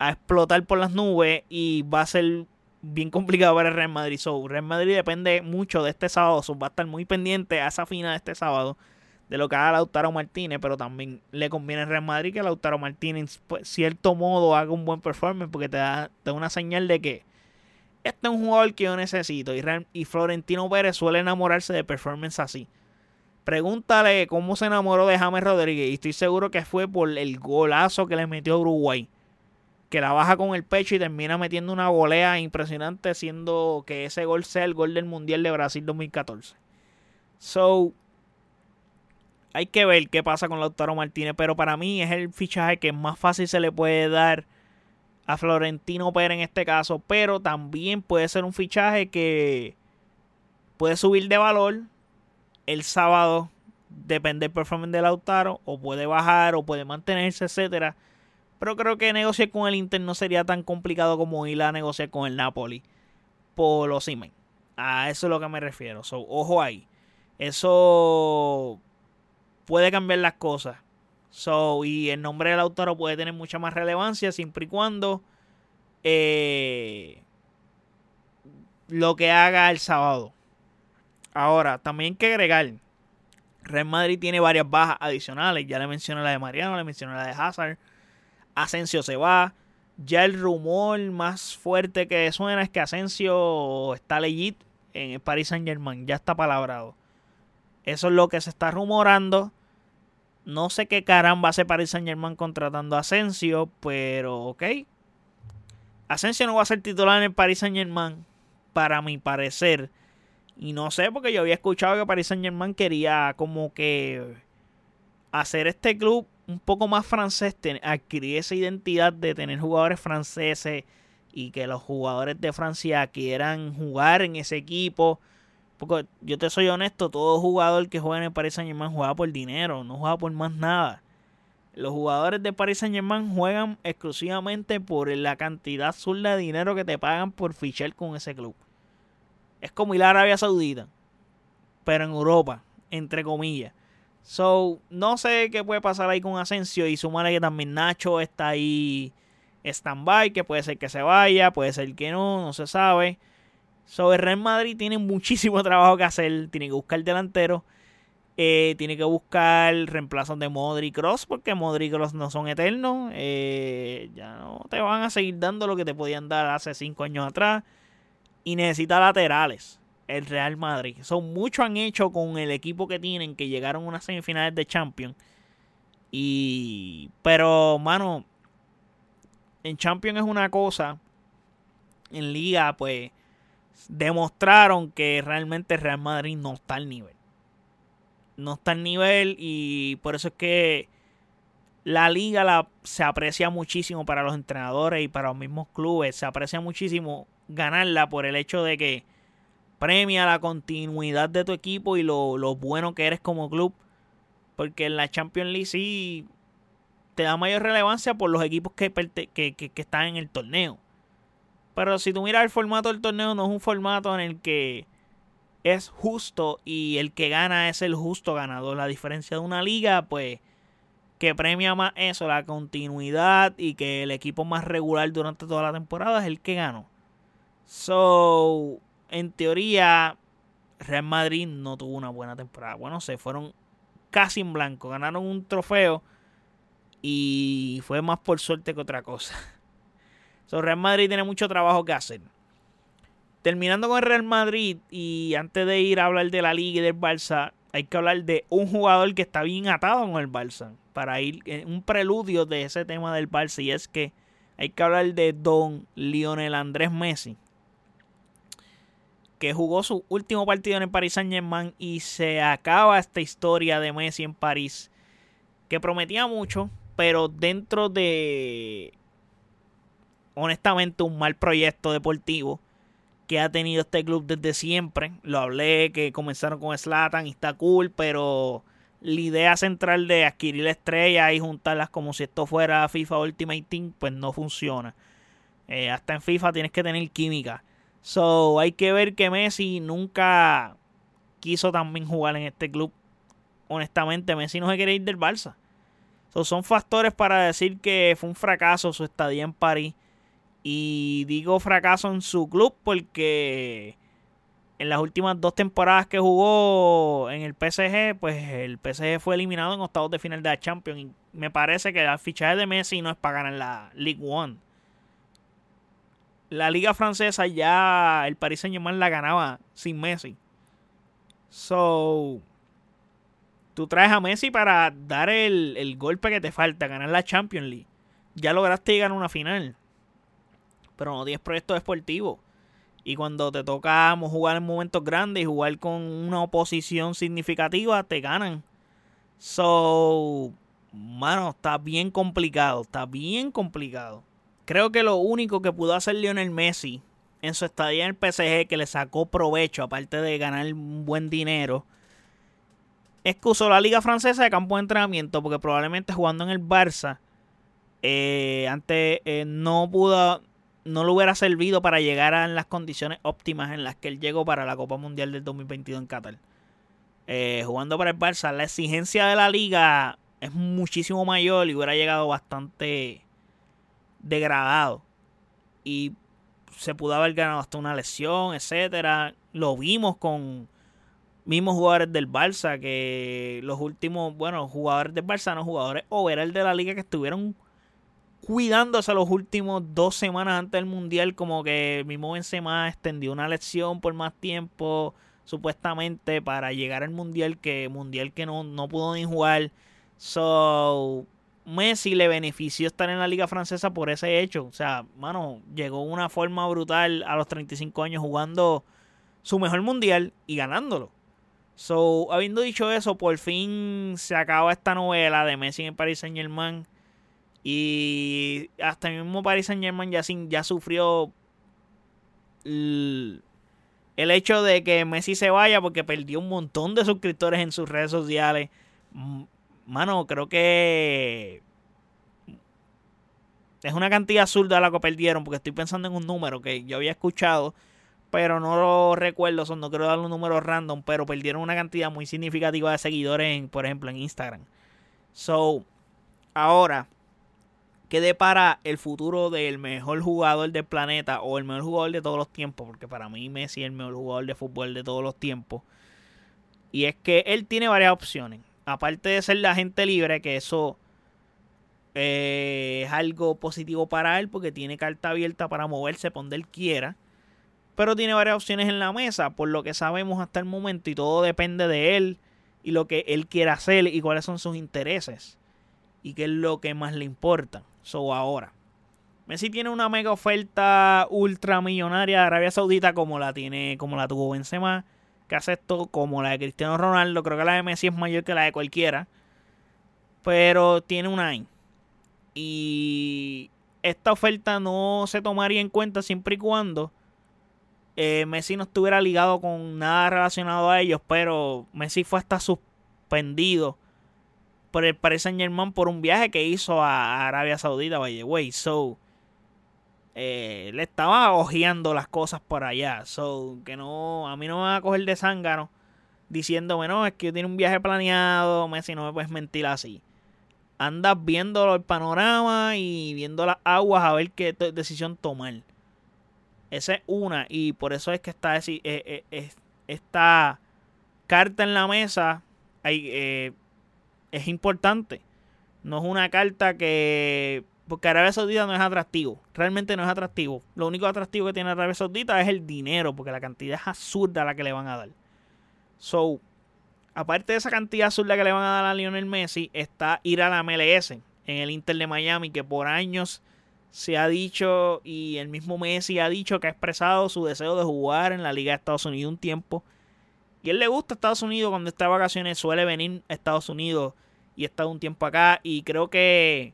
a, explotar por las nubes y va a ser bien complicado para el Real Madrid. So, Real Madrid depende mucho de este sábado, va a estar muy pendiente a esa final de este sábado de lo que haga Lautaro Martínez, pero también le conviene al Real Madrid que Lautaro Martínez, pues, cierto modo, haga un buen performance porque te da, una señal de que este es un jugador que yo necesito. Y, y Florentino Pérez suele enamorarse de performance así. Pregúntale cómo se enamoró de James Rodríguez y estoy seguro que fue por el golazo que le metió Uruguay. Que la baja con el pecho y termina metiendo una golea impresionante, siendo que ese gol sea el gol del Mundial de Brasil 2014. So, hay que ver qué pasa con Lautaro Martínez, pero para mí es el fichaje que más fácil se le puede dar a Florentino Pérez en este caso, pero también puede ser un fichaje que puede subir de valor el sábado, depende del performance de Lautaro, o puede bajar, o puede mantenerse, etcétera. Pero creo que negociar con el Inter no sería tan complicado como ir a negociar con el Napoli por los Siemens. A eso es lo que me refiero. So, ojo ahí. Eso puede cambiar las cosas. So, y el nombre del autor puede tener mucha más relevancia siempre y cuando eh, lo que haga el sábado. Ahora, también hay que agregar. Real Madrid tiene varias bajas adicionales. Ya le mencioné la de Mariano, le mencioné la de Hazard. Asensio se va. Ya el rumor más fuerte que suena es que Asensio está legit en el Paris Saint Germain. Ya está palabrado. Eso es lo que se está rumorando. No sé qué caramba hace Paris Saint Germain contratando a Asensio, pero ok. Asensio no va a ser titular en el Paris Saint Germain, para mi parecer. Y no sé, porque yo había escuchado que Paris Saint Germain quería como que hacer este club un poco más francés, adquirir esa identidad de tener jugadores franceses y que los jugadores de Francia quieran jugar en ese equipo porque yo te soy honesto, todo jugador que juega en el Paris Saint Germain juega por dinero, no juega por más nada. Los jugadores de Paris Saint Germain juegan exclusivamente por la cantidad azul de dinero que te pagan por fichar con ese club. Es como ir a Arabia Saudita, pero en Europa, entre comillas. So, no sé qué puede pasar ahí con Asensio y sumarle que también Nacho está ahí stand-by, que puede ser que se vaya, puede ser que no, no se sabe. Sobre Real Madrid tiene muchísimo <laughs> trabajo que hacer. Tiene que buscar delantero. Eh, tiene que buscar reemplazos de Modric Cross. Porque Modric Cross no son eternos. Eh, ya no te van a seguir dando lo que te podían dar hace 5 años atrás. Y necesita laterales. El Real Madrid. Son mucho han hecho con el equipo que tienen. Que llegaron a unas semifinales de Champions. Y. Pero, mano. En Champions es una cosa. En Liga, pues demostraron que realmente Real Madrid no está al nivel. No está al nivel y por eso es que la liga la, se aprecia muchísimo para los entrenadores y para los mismos clubes. Se aprecia muchísimo ganarla por el hecho de que premia la continuidad de tu equipo y lo, bueno que eres como club. Porque en la Champions League sí te da mayor relevancia por los equipos que, que están en el torneo Pero si tú miras el formato del torneo, no es un formato en el que es justo y el que gana es el justo ganador. La diferencia de una liga, pues, que premia más eso, la continuidad y que el equipo más regular durante toda la temporada es el que ganó. So, en teoría, Real Madrid no tuvo una buena temporada. Bueno, se fueron casi en blanco. Ganaron un trofeo y fue más por suerte que otra cosa. <laughs> So, Real Madrid tiene mucho trabajo que hacer. Terminando con el Real Madrid y antes de ir a hablar de la Liga y del Barça, hay que hablar de un jugador que está bien atado con el Barça. Para ir un preludio de ese tema del Barça. Y es que hay que hablar de Don Lionel Andrés Messi que jugó su último partido en el Paris Saint Germain y se acaba esta historia de Messi en París que prometía mucho, pero dentro de honestamente un mal proyecto deportivo que ha tenido este club desde siempre. Lo hablé que comenzaron con Slatan y está cool, pero la idea central de adquirir la estrella y juntarlas como si esto fuera FIFA Ultimate Team, pues no funciona. Eh, hasta en FIFA tienes que tener química. So, hay que ver que Messi nunca quiso también jugar en este club. Honestamente, Messi no se quiere ir del Barça. So, son factores para decir que fue un fracaso su estadía en París. Y digo fracaso en su club porque en las últimas dos temporadas que jugó en el PSG, pues el PSG fue eliminado en octavos de final de la Champions. Y me parece que el fichaje de Messi no es para ganar la League One la liga francesa ya el Paris Saint Germain la ganaba sin Messi. So, tú traes a Messi para dar el, golpe que te falta, ganar la Champions League. Ya lograste llegar a una final. Pero no tienes proyecto deportivo. Y cuando te toca jugar en momentos grandes y jugar con una oposición significativa, te ganan. So, mano, está bien complicado. Está bien complicado. Creo que lo único que pudo hacer Lionel Messi en su estadía en el PSG que le sacó provecho, aparte de ganar un buen dinero, es que usó la liga francesa de campo de entrenamiento porque probablemente jugando en el Barça eh, antes eh, no pudo no le hubiera servido para llegar a las condiciones óptimas en las que él llegó para la Copa Mundial del 2022 en Qatar. Eh, jugando para el Barça, la exigencia de la liga es muchísimo mayor y hubiera llegado bastante degradado. Y se pudo haber ganado hasta una lesión, etcétera. Lo vimos con mismos jugadores del Barça, que los últimos, bueno, jugadores del Barça, no jugadores el de la liga que estuvieron cuidándose los últimos dos semanas antes del Mundial, como que el mismo Benzema extendió una lesión por más tiempo, supuestamente, para llegar al Mundial, que Mundial que no, no pudo ni jugar. So, Messi le benefició estar en la liga francesa por ese hecho. O sea, mano, llegó una forma brutal a los 35 años jugando su mejor mundial y ganándolo. So, habiendo dicho eso, por fin se acaba esta novela de Messi en Paris Saint Germain. Y hasta el mismo Paris Saint Germain ya, ya sufrió el, el hecho de que Messi se vaya porque perdió un montón de suscriptores en sus redes sociales mano, creo que es una cantidad absurda la que perdieron, porque estoy pensando en un número que yo había escuchado, pero no lo recuerdo, son, no quiero dar un número random, pero perdieron una cantidad muy significativa de seguidores, en, por ejemplo, en Instagram. So, ahora, ¿qué depara el futuro del mejor jugador del planeta o el mejor jugador de todos los tiempos? Porque para mí Messi es el mejor jugador de fútbol de todos los tiempos. Y es que él tiene varias opciones aparte de ser la gente libre, que eso eh, es algo positivo para él porque tiene carta abierta para moverse donde él quiera. Pero tiene varias opciones en la mesa, por lo que sabemos hasta el momento, y todo depende de él y lo que él quiera hacer y cuáles son sus intereses y qué es lo que más le importa. So ahora. Messi tiene una mega oferta ultramillonaria de Arabia Saudita como la tiene, como la tuvo Benzema que hace esto como la de Cristiano Ronaldo. Creo que la de Messi es mayor que la de cualquiera. Pero tiene un año. Y esta oferta no se tomaría en cuenta siempre y cuando eh, Messi no estuviera ligado con nada relacionado a ellos. Pero Messi fue hasta suspendido por el Paris Saint Germain por un viaje que hizo a Arabia Saudita, by the. So, eh, le estaba ojeando las cosas por allá. So, que no, a mí no me va a coger de zángano diciendo, bueno, es que yo tengo un viaje planeado, Messi, no me puedes mentir así. Andas viendo el panorama y viendo las aguas a ver qué decisión tomar. Esa es una, y por eso es que está eh, eh, esta carta en la mesa es importante. No es una carta que porque Arabia Saudita no es atractivo. Realmente no es atractivo. Lo único atractivo que tiene Arabia Saudita es el dinero, porque la cantidad es absurda la que le van a dar. So, aparte de esa cantidad absurda que le van a dar a Lionel Messi, está ir a la MLS en el Inter de Miami, que por años se ha dicho, y el mismo Messi ha dicho que ha expresado su deseo de jugar en la Liga de Estados Unidos un tiempo. Y él le gusta Estados Unidos cuando está de vacaciones, suele venir a Estados Unidos y está un tiempo acá. Y creo que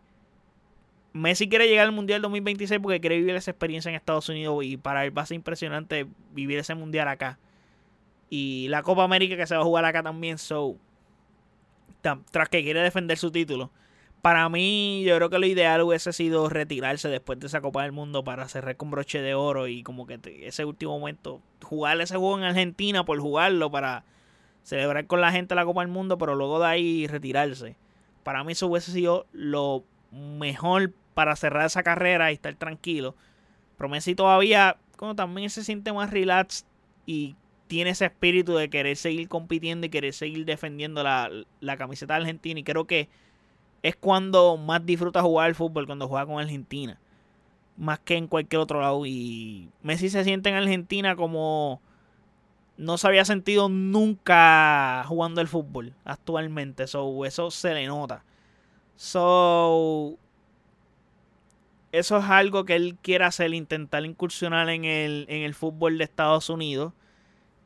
Messi quiere llegar al Mundial 2026 porque quiere vivir esa experiencia en Estados Unidos y para él va a ser impresionante vivir ese Mundial acá. Y la Copa América que se va a jugar acá también, so, tras que quiere defender su título. Para mí, yo creo que lo ideal hubiese sido retirarse después de esa Copa del Mundo para cerrar con broche de oro y como que ese último momento, jugar ese juego en Argentina por jugarlo para celebrar con la gente la Copa del Mundo, pero luego de ahí retirarse. Para mí eso hubiese sido lo mejor para cerrar esa carrera y estar tranquilo. Pero Messi todavía, como también se siente más relax y tiene ese espíritu de querer seguir compitiendo y querer seguir defendiendo la, la camiseta Argentina. Y creo que es cuando más disfruta jugar el fútbol, cuando juega con Argentina. Más que en cualquier otro lado. Y Messi se siente en Argentina como no se había sentido nunca jugando el fútbol actualmente. So, eso se le nota. So, eso es algo que él quiere hacer, intentar incursionar en el, en el fútbol de Estados Unidos.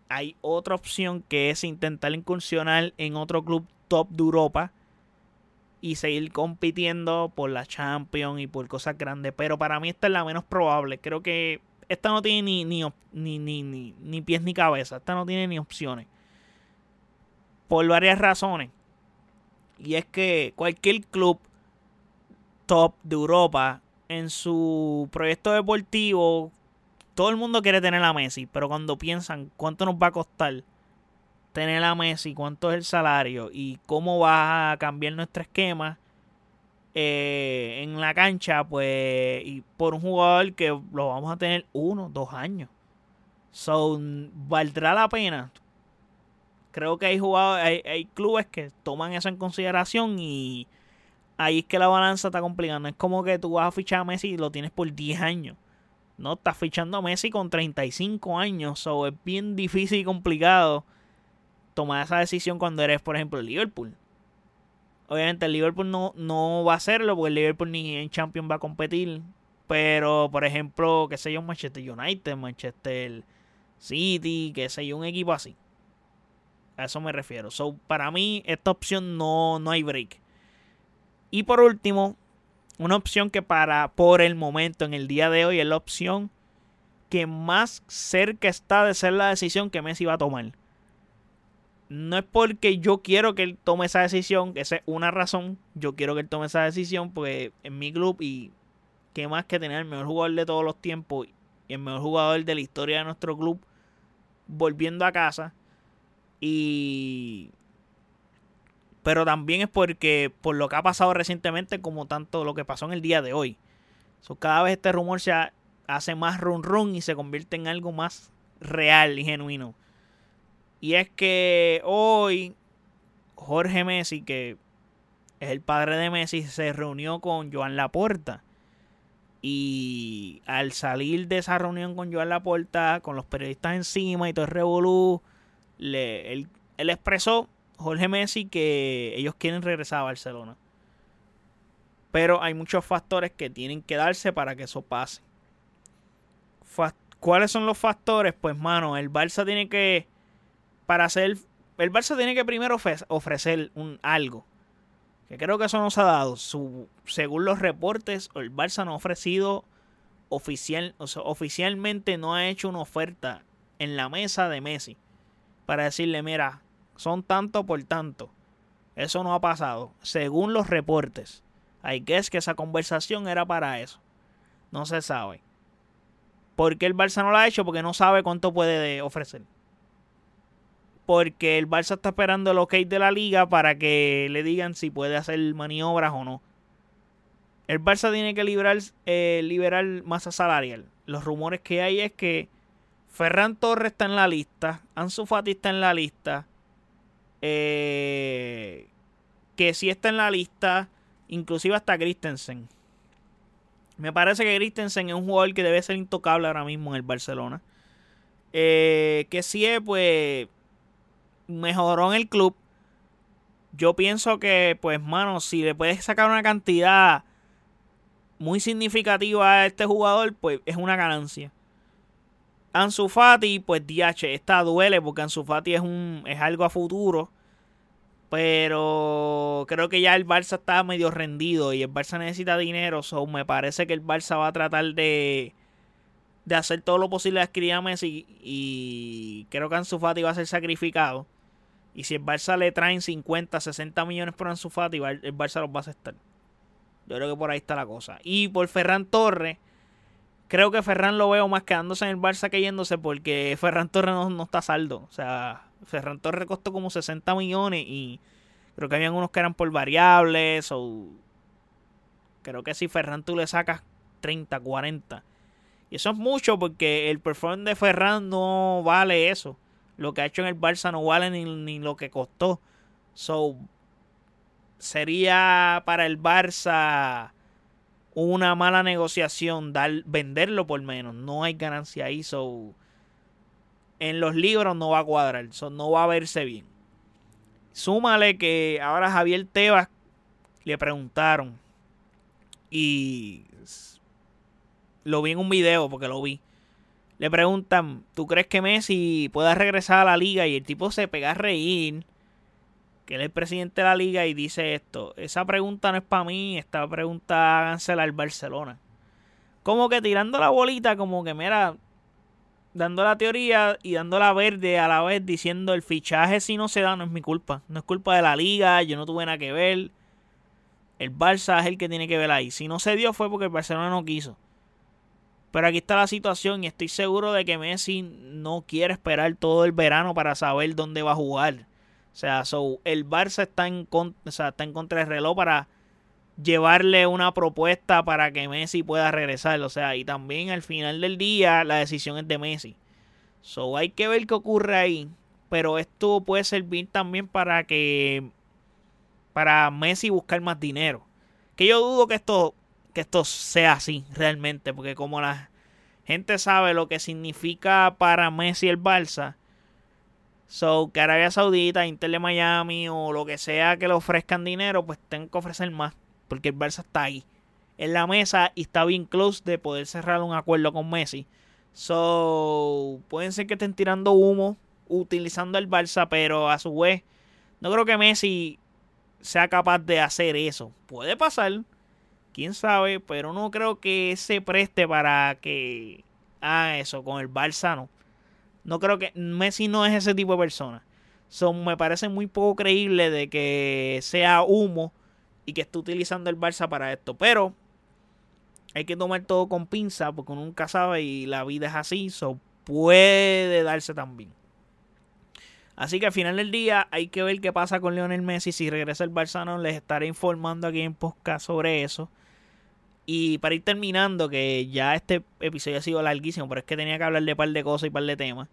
Hay otra opción que es intentar incursionar en otro club top de Europa y seguir compitiendo por la Champions y por cosas grandes. Pero para mí esta es la menos probable. Creo que esta no tiene ni, ni, ni, ni, ni pies ni cabeza. Esta no tiene ni opciones. Por varias razones. Y es que cualquier club top de Europa en su proyecto deportivo, todo el mundo quiere tener a Messi, pero cuando piensan cuánto nos va a costar tener a Messi, cuánto es el salario y cómo va a cambiar nuestro esquema eh, en la cancha, pues, y por un jugador que lo vamos a tener uno, dos años. So, ¿valdrá la pena? Creo que hay jugadores, hay clubes que toman eso en consideración y ahí es que la balanza está complicando. Es como que tú vas a fichar a Messi y lo tienes por 10 años. No, estás fichando a Messi con 35 años. So es bien difícil y complicado tomar esa decisión cuando eres, por ejemplo, Liverpool. Obviamente el Liverpool no, no va a hacerlo porque el Liverpool ni en Champions va a competir. Pero, por ejemplo, que sé yo, Manchester United, Manchester City, que sé yo, un equipo así. A eso me refiero. So, para mí, esta opción no, no hay break. Y por último, una opción que para por el momento, en el día de hoy, es la opción que más cerca está de ser la decisión que Messi va a tomar. No es porque yo quiero que él tome esa decisión, esa es una razón. Yo quiero que él tome esa decisión porque en mi club y qué más que tener el mejor jugador de todos los tiempos y el mejor jugador de la historia de nuestro club volviendo a casa. Y pero también es porque por lo que ha pasado recientemente como tanto lo que pasó en el día de hoy. cada vez este rumor se hace más run run y se convierte en algo más real y genuino. Y es que hoy Jorge Messi, que es el padre de Messi, se reunió con Joan Laporta. Y al salir de esa reunión con Joan Laporta, con los periodistas encima y todo el revolú, le, él expresó Jorge Messi que ellos quieren regresar a Barcelona. Pero hay muchos factores que tienen que darse para que eso pase. ¿Cuáles son los factores? Pues, mano, el Barça tiene que. Para hacer. El Barça tiene que primero ofrecer un, algo. Que creo que eso no se ha dado. Según los reportes, el Barça no ha ofrecido oficial, o sea, oficialmente no ha hecho una oferta en la mesa de Messi. Para decirle, mira, son tanto por tanto. Eso no ha pasado, según los reportes. Hay que es que esa conversación era para eso. No se sabe. ¿Por qué el Barça no lo ha hecho? Porque no sabe cuánto puede ofrecer. Porque el Barça está esperando el ok de la liga para que le digan si puede hacer maniobras o no. El Barça tiene que liberar, eh, liberar masa salarial. Los rumores que hay es que Ferran Torres está en la lista, Ansu Fati está en la lista, eh, que sí está en la lista, inclusive hasta Christensen. Me parece que Christensen es un jugador que debe ser intocable ahora mismo en el Barcelona. Eh, que sí, pues mejoró en el club. Yo pienso que, pues, mano, si le puedes sacar una cantidad muy significativa a este jugador, pues es una ganancia. Ansu Fati, pues DH, esta duele porque Ansu Fati es, un, es algo a futuro. Pero creo que ya el Barça está medio rendido y el Barça necesita dinero. So me parece que el Barça va a tratar de, de hacer todo lo posible de adquirir a Messi. Y creo que Ansu Fati va a ser sacrificado. Y si el Barça le traen 50, 60 millones por Ansu Fati, el Barça los va a aceptar. Yo creo que por ahí está la cosa. Y por Ferran Torres Creo que Ferran lo veo más quedándose en el Barça que yéndose porque Ferran Torres no, está saldo. O sea, Ferran Torres costó como 60 millones y creo que habían unos que eran por variables o... Creo que si Ferran tú le sacas 30, 40. Y eso es mucho porque el performance de Ferran no vale eso. Lo que ha hecho en el Barça no vale ni, ni lo que costó. So, sería para el Barça una mala negociación dar, venderlo por menos. No hay ganancia ahí. So, en los libros no va a cuadrar. no va a verse bien. Súmale que ahora Javier Tebas le preguntaron. Y lo vi en un video porque lo vi. Le preguntan, ¿tú crees que Messi pueda regresar a la liga? Y el tipo se pega a reír que él es el presidente de la liga y dice esto. Esa pregunta no es para mí, esta pregunta hágansela al Barcelona. Como que tirando la bolita, como que mira, dando la teoría y dando la verde a la vez, diciendo el fichaje si no se da no es mi culpa. No es culpa de la liga, yo no tuve nada que ver. El Barça es el que tiene que ver ahí. Si no se dio fue porque el Barcelona no quiso. Pero aquí está la situación y estoy seguro de que Messi no quiere esperar todo el verano para saber dónde va a jugar. O sea, el Barça está en, está en contra del reloj para llevarle una propuesta para que Messi pueda regresar. O sea, y también al final del día la decisión es de Messi. So, hay que ver qué ocurre ahí. Pero esto puede servir también para que para Messi buscar más dinero. Que yo dudo que esto que esto sea así realmente, porque como la gente sabe lo que significa para Messi el Barça, So, que Arabia Saudita, Inter de Miami o lo que sea que le ofrezcan dinero, pues tengan que ofrecer más. Porque el Barça está ahí. En la mesa y está bien close de poder cerrar un acuerdo con Messi. So, pueden ser que estén tirando humo utilizando el Barça, pero a su vez, no creo que Messi sea capaz de hacer eso. Puede pasar, quién sabe, pero no creo que se preste para que haga eso con el Barça, no. No creo que Messi no es ese tipo de persona. Son, me parece muy poco creíble de que sea humo y que esté utilizando el Barça para esto. Pero hay que tomar todo con pinza porque nunca sabe y la vida es así. So puede darse también. Así que al final del día hay que ver qué pasa con Lionel Messi. Si regresa el Barça no, les estaré informando aquí en podcast sobre eso. Y para ir terminando, que ya este episodio ha sido larguísimo, pero es que tenía que hablar de par de cosas y un par de temas.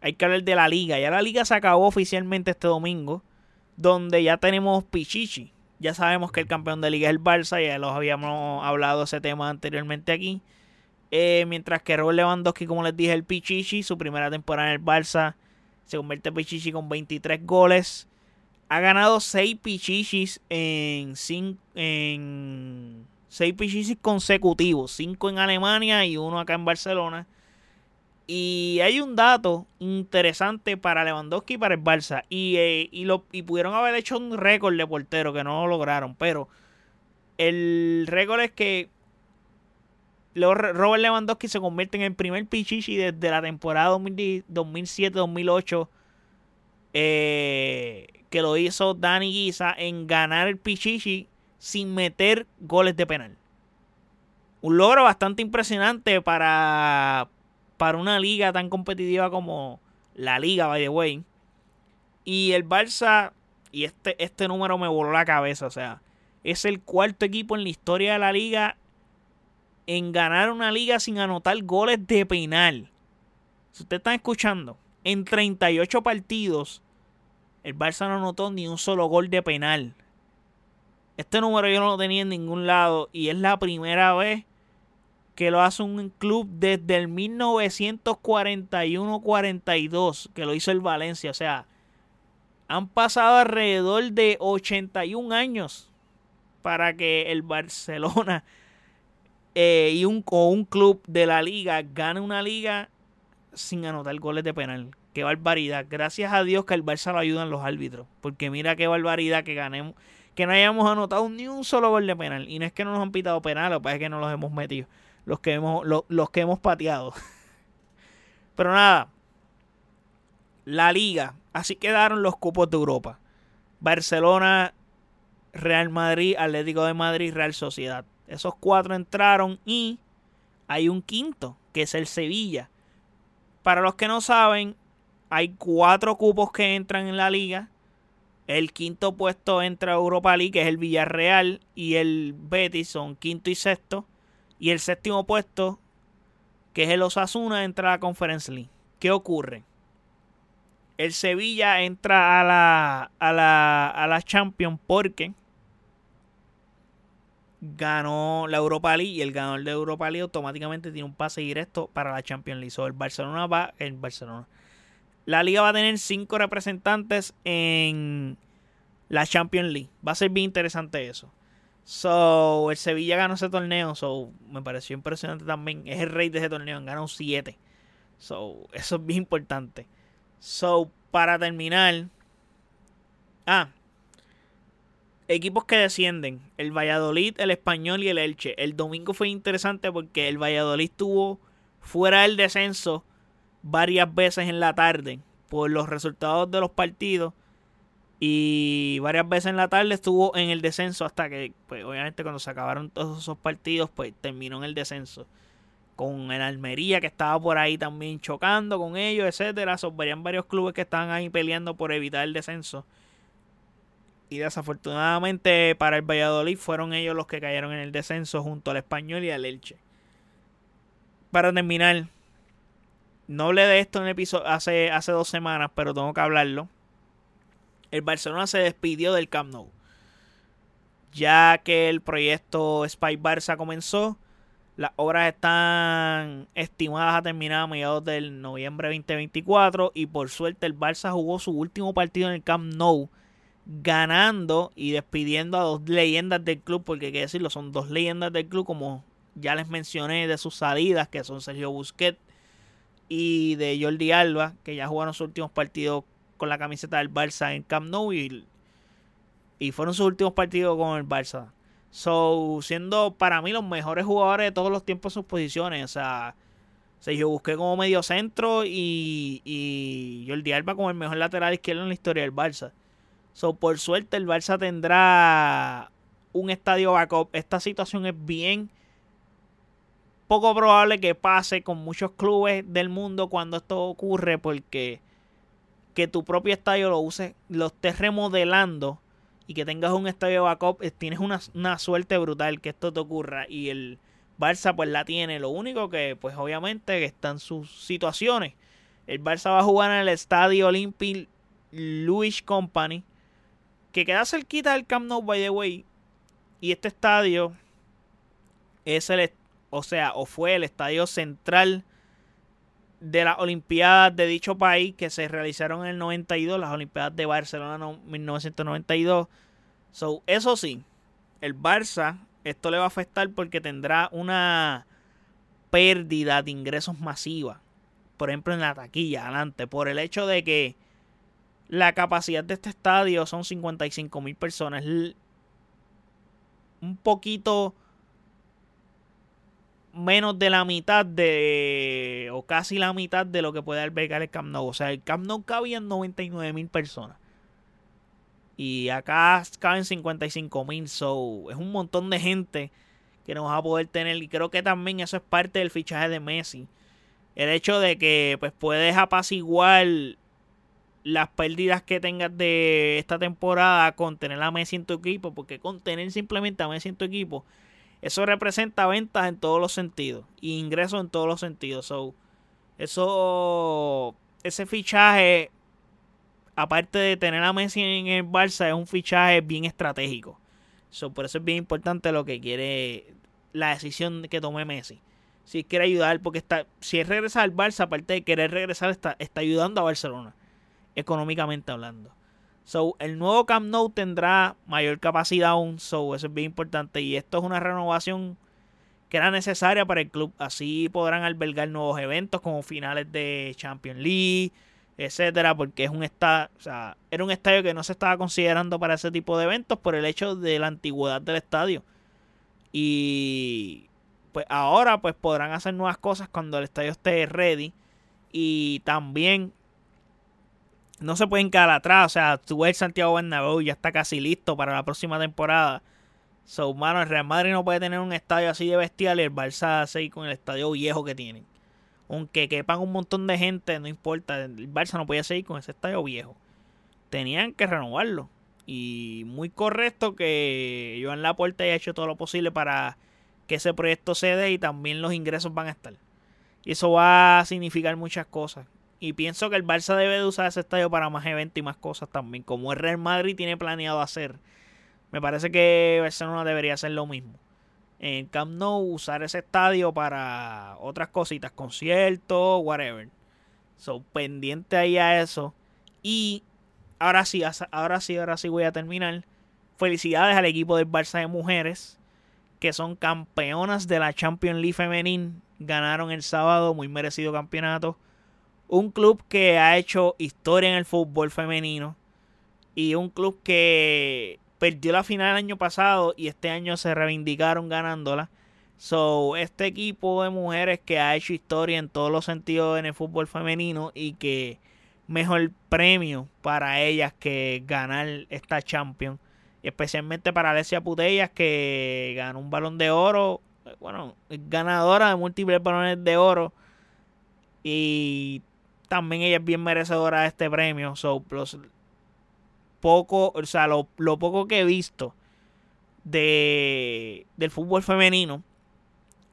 Hay que hablar de la liga. Ya la liga se acabó oficialmente este domingo, donde ya tenemos Pichichi. Ya sabemos que el campeón de liga es el Barça, ya los habíamos hablado ese tema anteriormente aquí. Eh, mientras que Robert Lewandowski, como les dije, el Pichichi, su primera temporada en el Barça, se convierte en Pichichi con 23 goles. Ha ganado 6 Pichichis en, en seis pichichis consecutivos, cinco en Alemania y uno acá en Barcelona. Y hay un dato interesante para Lewandowski y para el Barça. Y, eh, lo, y pudieron haber hecho un récord de portero que no lo lograron. Pero el récord es que Robert Lewandowski se convierte en el primer pichichi desde la temporada 2007-2008 eh, que lo hizo Dani Guisa en ganar el pichichi sin meter goles de penal. Un logro bastante impresionante para, para una liga tan competitiva como la liga, by the way. Y el Barça, y este, este número me voló la cabeza, o sea, es el cuarto equipo en la historia de la liga en ganar una liga sin anotar goles de penal. Si ustedes están escuchando, en 38 partidos, el Barça no anotó ni un solo gol de penal. Este número yo no lo tenía en ningún lado y es la primera vez que lo hace un club desde el 1941-42 que lo hizo el Valencia. O sea, han pasado alrededor de 81 años para que el Barcelona <laughs> eh, y un, o un club de la liga gane una liga sin anotar goles de penal. Qué barbaridad. Gracias a Dios que el Barça lo ayudan los árbitros. Porque mira qué barbaridad que ganemos. Que no hayamos anotado ni un solo gol de penal. Y no es que no nos han pitado penal, lo que pasa es que no los hemos metido. Los que hemos, los que hemos pateado. <laughs> Pero nada. La liga. Así quedaron los cupos de Europa. Barcelona, Real Madrid, Atlético de Madrid, Real Sociedad. Esos cuatro entraron y hay un quinto, que es el Sevilla. Para los que no saben, hay cuatro cupos que entran en la liga. El quinto puesto entra a Europa League, que es el Villarreal, y el Betis son quinto y sexto. Y el séptimo puesto, que es el Osasuna, entra a la Conference League. ¿Qué ocurre? El Sevilla entra a la, a la, a la Champions porque ganó la Europa League y el ganador de Europa League automáticamente tiene un pase directo para la Champions League. So, el Barcelona va en Barcelona. La liga va a tener cinco representantes en la Champions League. Va a ser bien interesante eso. So, el Sevilla ganó ese torneo. So, me pareció impresionante también. Es el rey de ese torneo. Ganó 7. So, eso es bien importante. So, para terminar. Ah, equipos que descienden, el Valladolid, el Español y el Elche. El domingo fue interesante porque el Valladolid estuvo fuera del descenso varias veces en la tarde por los resultados de los partidos y varias veces en la tarde estuvo en el descenso hasta que, pues obviamente cuando se acabaron todos esos partidos, pues terminó en el descenso. Con el Almería que estaba por ahí también chocando con ellos, etcétera. Son varios clubes que estaban ahí peleando por evitar el descenso. Y desafortunadamente para el Valladolid fueron ellos los que cayeron en el descenso junto al Español y al Elche. Para terminar, no hablé de esto en episodio hace, hace dos semanas, pero tengo que hablarlo. El Barcelona se despidió del Camp Nou. Ya que el proyecto Spy Barça comenzó, las obras están estimadas a terminar a mediados del noviembre 2024 y por suerte el Barça jugó su último partido en el Camp Nou ganando y despidiendo a dos leyendas del club, porque hay que decirlo, son dos leyendas del club, como ya les mencioné de sus salidas, que son Sergio Busquets y de Jordi Alba, que ya jugaron sus últimos partidos con la camiseta del Barça en Camp Nou y, y fueron sus últimos partidos con el Barça. So, siendo para mí los mejores jugadores de todos los tiempos en sus posiciones. O sea, Sergio Busquets como medio centro y, y Jordi Alba como el mejor lateral izquierdo en la historia del Barça. So, por suerte el Barça tendrá un estadio backup. Esta situación es bien poco probable que pase con muchos clubes del mundo cuando esto ocurre porque que tu propio estadio lo uses, lo estés remodelando y que tengas un estadio backup, eh, tienes una, una suerte brutal que esto te ocurra y el Barça pues la tiene. Lo único que pues obviamente están sus situaciones. El Barça va a jugar en el Estadio Olympic Louis Company que queda cerquita del Camp Nou, by the way. Y este estadio es el, o sea, o fue el estadio central de las Olimpiadas de dicho país que se realizaron en el 92, las Olimpiadas de Barcelona en 1992. So, eso sí, el Barça, esto le va a afectar porque tendrá una pérdida de ingresos masiva. Por ejemplo, en la taquilla, adelante, por el hecho de que la capacidad de este estadio son 55 mil personas. Un poquito menos de la mitad de. o casi la mitad de lo que puede albergar el Camp Nou. O sea, el Camp Nou cabía en 99 mil personas. Y acá caben 55 mil. So, es un montón de gente que nos va a poder tener. Y creo que también eso es parte del fichaje de Messi. el hecho de que pues puedes apaciguar las pérdidas que tengas de esta temporada con tener a Messi en tu equipo, porque con tener simplemente a Messi en tu equipo, eso representa ventas en todos los sentidos y ingresos en todos los sentidos. So, eso, ese fichaje, aparte de tener a Messi en el Barça, es un fichaje bien estratégico. So, por eso es bien importante lo que quiere la decisión que tome Messi si quiere ayudar, porque está, si él regresa al Barça, aparte de querer regresar, está, está ayudando a Barcelona, económicamente hablando. So, el nuevo Camp Nou tendrá mayor capacidad aún, so, eso es bien importante. Y esto es una renovación que era necesaria para el club. Así podrán albergar nuevos eventos como finales de Champions League, etcétera, porque es un estadio, o sea, era un estadio que no se estaba considerando para ese tipo de eventos por el hecho de la antigüedad del estadio. Y pues ahora pues podrán hacer nuevas cosas cuando el estadio esté ready. Y también no se pueden quedar atrás. O sea, tú el Santiago Bernabéu ya está casi listo para la próxima temporada. So, mano, el Real Madrid no puede tener un estadio así de bestial y el Barça seguir con el estadio viejo que tienen. Aunque quepan un montón de gente, no importa. El Barça no puede seguir con ese estadio viejo. Tenían que renovarlo. Y muy correcto que Joan Laporte haya hecho todo lo posible para que ese proyecto se dé y también los ingresos van a estar. Y eso va a significar muchas cosas. Y pienso que el Barça debe de usar ese estadio para más eventos y más cosas también. Como el Real Madrid tiene planeado hacer. Me parece que Barcelona debería hacer lo mismo. En Camp Nou usar ese estadio para otras cositas, conciertos, whatever. So, pendiente ahí a eso. Y ahora sí, ahora sí, ahora sí voy a terminar. Felicidades al equipo del Barça de mujeres que son campeonas de la Champions League femenil, ganaron el sábado, muy merecido campeonato. Un club que ha hecho historia en el fútbol femenino y un club que perdió la final el año pasado y este año se reivindicaron ganándola. So, este equipo de mujeres que ha hecho historia en todos los sentidos en el fútbol femenino y que mejor premio para ellas que ganar esta Champions especialmente para Alessia Putellas que ganó un balón de oro, bueno, ganadora de múltiples balones de oro y también ella es bien merecedora de este premio. So, poco, o sea, lo, poco que he visto de, del fútbol femenino,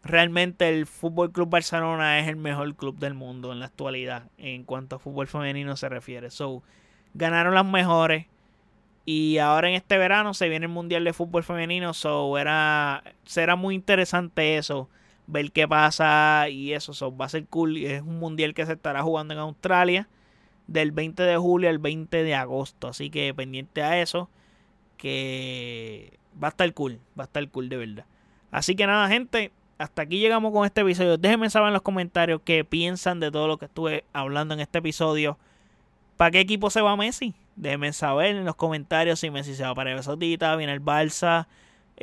realmente el Fútbol Club Barcelona es el mejor club del mundo en la actualidad en cuanto a fútbol femenino se refiere. So, ganaron las mejores. Y ahora en este verano se viene el Mundial de Fútbol Femenino, so era, será muy interesante eso, ver qué pasa y eso, so, va a ser cool. Es un Mundial que se estará jugando en Australia del 20 de julio al 20 de agosto, así que pendiente a eso, que va a estar cool, va a estar cool de verdad. Así que nada, gente, hasta aquí llegamos con este episodio. Déjenme saber en los comentarios qué piensan de todo lo que estuve hablando en este episodio. ¿Para qué equipo se va Messi? Déjenme saber en los comentarios si Messi se va para Arabia Saudita, viene el Barça,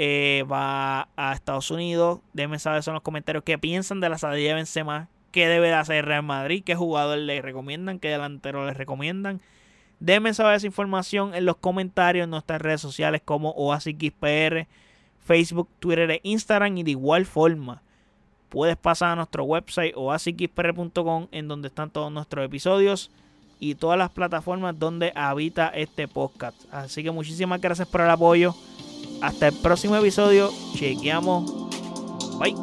eh, va a Estados Unidos. Déjenme saber en los comentarios qué piensan de la salida de Benzema, qué debe de hacer Real Madrid, qué jugador le recomiendan, qué delantero les recomiendan. Déjenme saber esa información en los comentarios en nuestras redes sociales como OASIXPR, Facebook, Twitter e Instagram. Y de igual forma, puedes pasar a nuestro website oasixpr.com en donde están todos nuestros episodios y todas las plataformas donde habita este podcast. Así que muchísimas gracias por el apoyo. Hasta el próximo episodio. Chequeamos. Bye.